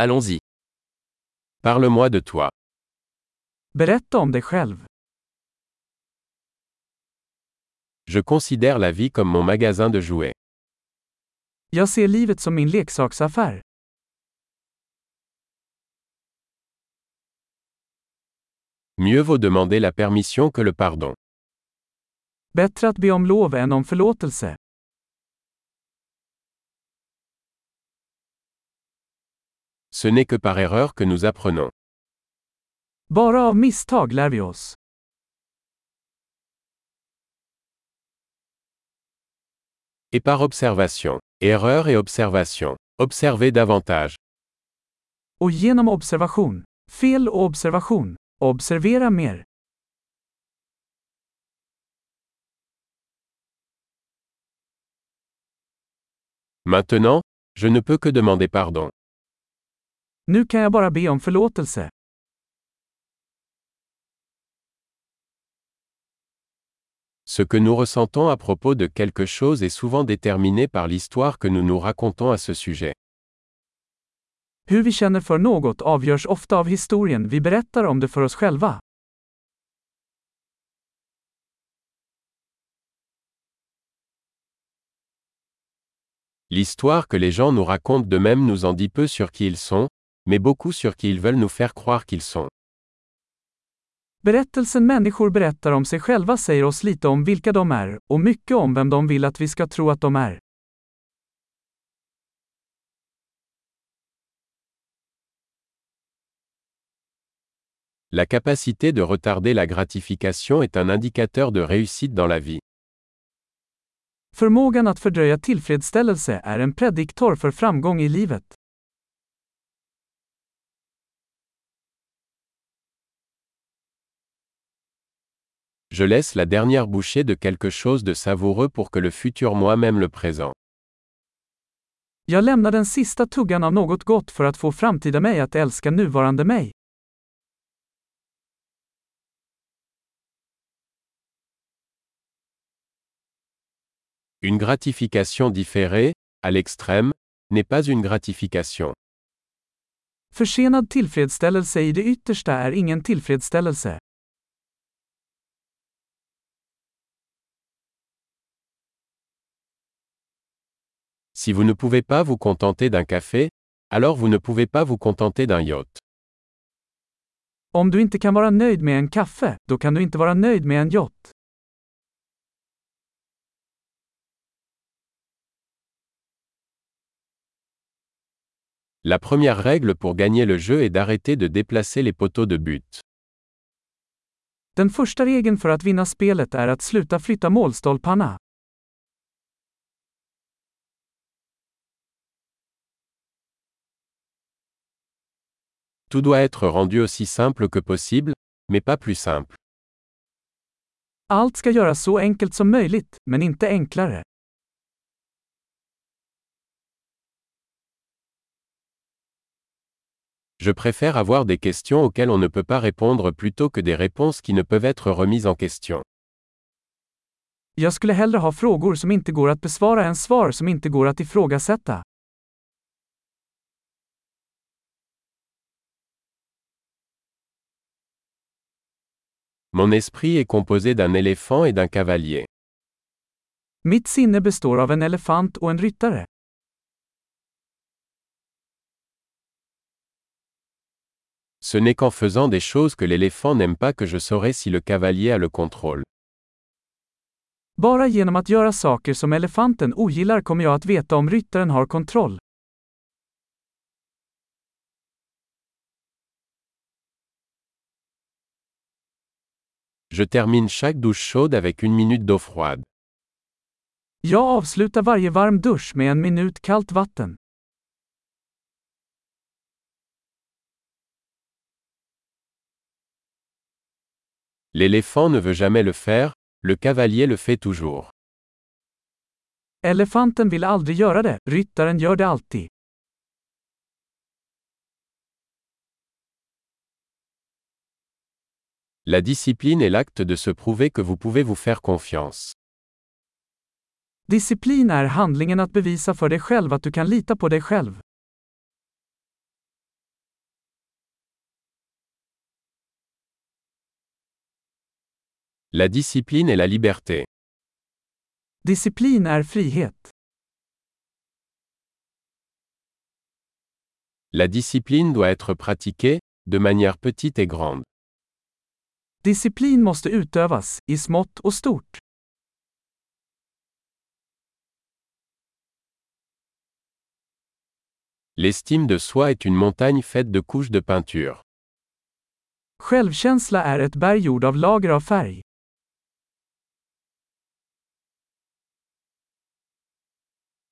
Allons-y. Parle-moi de toi. Berätta om dig själv. Je considère la vie comme mon magasin de jouets. Jag ser livet som min leksaksaffär. Mieux vaut demander la permission que le pardon. Bättre att be om lov än om förlåtelse. Ce n'est que par erreur que nous apprenons. Bara av misstag lär vi oss. Et par observation. Erreur et observation. Observez davantage. Och genom observation. Fel och observation. Observera mer. Maintenant, je ne peux que demander pardon. Nu kan jag bara be om förlåtelse. Ce que nous ressentons à propos de quelque chose est souvent déterminé par l'histoire que nous nous racontons à ce sujet. Hur vi känner för något avgörs ofta av historien vi berättar om det för oss själva. L'histoire que les gens nous racontent d'eux-mêmes nous en dit peu sur qui ils sont, mais beaucoup sur qui ils veulent nous faire croire qu'ils sont. Berättelsen människor berättar om sig själva säger oss lite om vilka de är, och mycket om vem de vill att vi ska tro att de är. La capacité de retarder la gratification est un indicateur de réussite dans la vie. Förmågan att fördröja tillfredsställelse är en prediktor för framgång i livet. Je laisse la dernière bouchée de quelque chose de savoureux pour que le futur moi-même le présent. Jag lämnar den sista tuggan av något gott för att få framtida mig att älska nuvarande mig. Une gratification différée, à l'extrême, n'est pas une gratification. Försenad tillfredsställelse i det yttersta är ingen tillfredsställelse. Si vous ne pouvez pas vous contenter d'un café, alors vous ne pouvez pas vous contenter d'un yacht. Om du inte kan vara nöjd med en kaffe, då kan du inte vara nöjd med en yacht. La première règle pour gagner le jeu est d'arrêter de déplacer les poteaux de but. Den första regeln för att vinna spelet är att sluta flytta målstolparna. Tout doit être rendu aussi simple que possible, mais pas plus simple. Allt ska göras så enkelt som möjligt, men inte enklare. Je préfère avoir des questions auxquelles on ne peut pas répondre plutôt que des réponses qui ne peuvent être remises en question. Jag skulle hellre ha frågor som inte går att besvara än svar som inte går att ifrågasätta. Mon esprit est composé d'un éléphant et d'un cavalier. Mitt sinne består av en elefant och en ryttare. Ce n'est qu'en faisant des choses que l'éléphant n'aime pas que je saurai si le cavalier a le contrôle. Bara genom att göra saker som elefanten ogillar kommer jag att veta om ryttaren har kontroll. Je termine chaque douche chaude avec une minute d'eau froide. Jag avslutar varje varm dusch med en minut kallt vatten. L'éléphant ne veut jamais le faire, le cavalier le fait toujours. Elefanten vill aldrig göra det, ryttaren gör det alltid. La discipline est l'acte de se prouver que vous pouvez vous faire confiance. La discipline est la liberté. La discipline doit être pratiquée, de manière petite et grande. Disciplin måste utövas, i smått och stort. L'estime de soi est une montagne faite de couches de peinture. Självkänsla är ett berg gjord av lager av färg.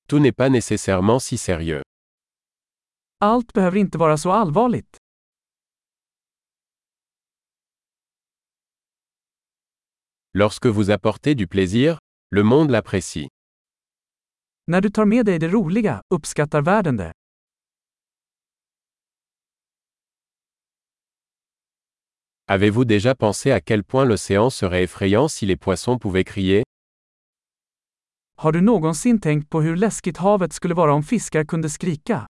Tout n'est pas nécessairement si sérieux. Allt behöver inte vara så allvarligt. Lorsque vous apportez du plaisir, le monde l'apprécie. När du tar med dig det roliga, uppskattar världen det. Avez-vous déjà pensé à quel point l'océan serait effrayant si les poissons pouvaient crier? Har du någonsin tänkt på hur läskigt havet skulle vara om fiskar kunde skrika?